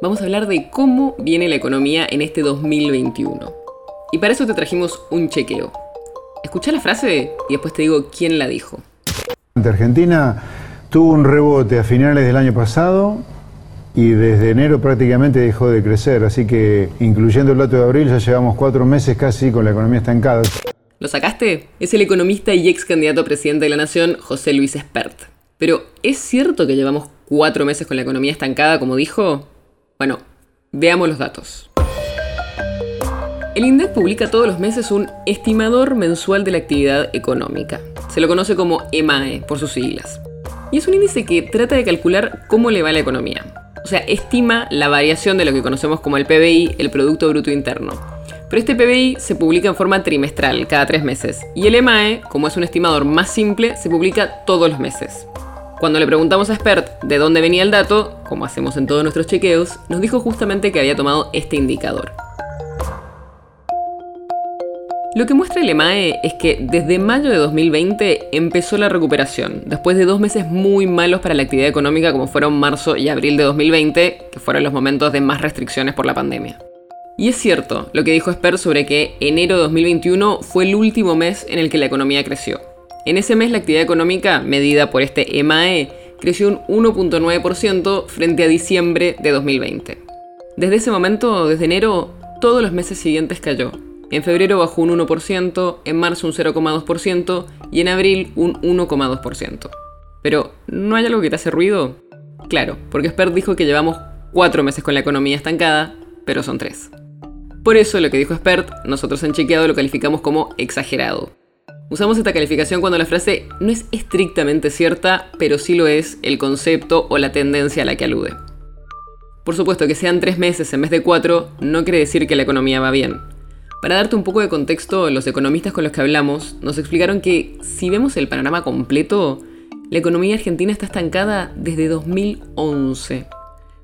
vamos a hablar de cómo viene la economía en este 2021. Y para eso te trajimos un chequeo. Escucha la frase y después te digo quién la dijo. Argentina tuvo un rebote a finales del año pasado y desde enero prácticamente dejó de crecer, así que incluyendo el dato de abril ya llevamos cuatro meses casi con la economía estancada. ¿Lo sacaste? Es el economista y ex candidato a presidente de la Nación, José Luis Espert. Pero, ¿es cierto que llevamos cuatro meses con la economía estancada, como dijo? Bueno, veamos los datos. El INDEC publica todos los meses un estimador mensual de la actividad económica. Se lo conoce como EMAE por sus siglas. Y es un índice que trata de calcular cómo le va la economía. O sea, estima la variación de lo que conocemos como el PBI, el Producto Bruto Interno. Pero este PBI se publica en forma trimestral, cada tres meses. Y el EMAE, como es un estimador más simple, se publica todos los meses. Cuando le preguntamos a Spert de dónde venía el dato, como hacemos en todos nuestros chequeos, nos dijo justamente que había tomado este indicador. Lo que muestra el EMAE es que desde mayo de 2020 empezó la recuperación, después de dos meses muy malos para la actividad económica como fueron marzo y abril de 2020, que fueron los momentos de más restricciones por la pandemia. Y es cierto lo que dijo Spert sobre que enero de 2021 fue el último mes en el que la economía creció. En ese mes la actividad económica, medida por este EMAE, creció un 1.9% frente a diciembre de 2020. Desde ese momento, desde enero, todos los meses siguientes cayó. En febrero bajó un 1%, en marzo un 0,2% y en abril un 1,2%. Pero, ¿no hay algo que te hace ruido? Claro, porque Spert dijo que llevamos cuatro meses con la economía estancada, pero son tres. Por eso lo que dijo Spert, nosotros en Chequeado lo calificamos como exagerado. Usamos esta calificación cuando la frase no es estrictamente cierta, pero sí lo es el concepto o la tendencia a la que alude. Por supuesto que sean tres meses en vez de cuatro no quiere decir que la economía va bien. Para darte un poco de contexto, los economistas con los que hablamos nos explicaron que si vemos el panorama completo, la economía argentina está estancada desde 2011.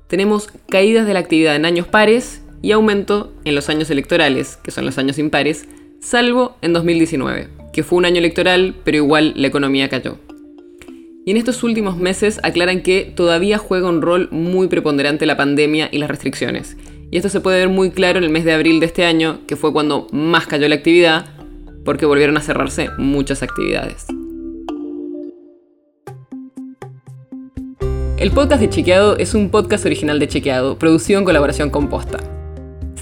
Tenemos caídas de la actividad en años pares y aumento en los años electorales, que son los años impares, salvo en 2019 que fue un año electoral, pero igual la economía cayó. Y en estos últimos meses aclaran que todavía juega un rol muy preponderante la pandemia y las restricciones. Y esto se puede ver muy claro en el mes de abril de este año, que fue cuando más cayó la actividad, porque volvieron a cerrarse muchas actividades. El podcast de Chequeado es un podcast original de Chequeado, producido en colaboración con Posta.